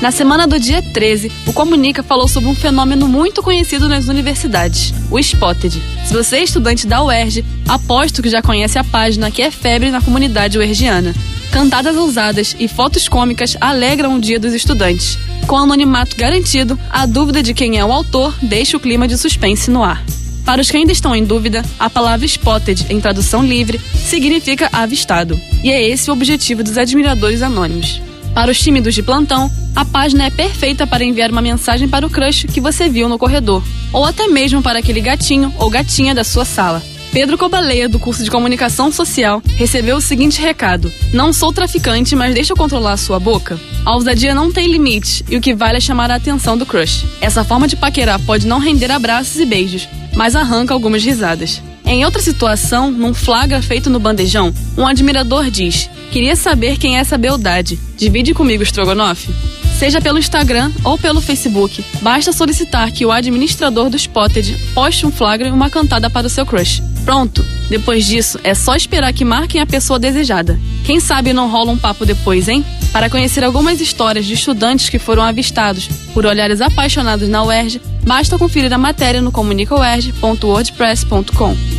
Na semana do dia 13, o Comunica falou sobre um fenômeno muito conhecido nas universidades, o Spotted. Se você é estudante da UERJ, aposto que já conhece a página que é febre na comunidade uergiana. Cantadas ousadas e fotos cômicas alegram o dia dos estudantes. Com anonimato garantido, a dúvida de quem é o autor deixa o clima de suspense no ar. Para os que ainda estão em dúvida, a palavra spotted, em tradução livre, significa avistado. E é esse o objetivo dos admiradores anônimos. Para os tímidos de plantão, a página é perfeita para enviar uma mensagem para o crush que você viu no corredor, ou até mesmo para aquele gatinho ou gatinha da sua sala. Pedro Cobaleia, do curso de Comunicação Social, recebeu o seguinte recado: Não sou traficante, mas deixa eu controlar a sua boca. A ousadia não tem limite e o que vale é chamar a atenção do crush. Essa forma de paquerar pode não render abraços e beijos, mas arranca algumas risadas. Em outra situação, num flagra feito no bandejão, um admirador diz: Queria saber quem é essa beldade. Divide comigo, Strogonoff. Seja pelo Instagram ou pelo Facebook, basta solicitar que o administrador do Spotted poste um flagra e uma cantada para o seu crush. Pronto! Depois disso, é só esperar que marquem a pessoa desejada. Quem sabe não rola um papo depois, hein? Para conhecer algumas histórias de estudantes que foram avistados por olhares apaixonados na UERJ, basta conferir a matéria no comunicauerj.wordpress.com.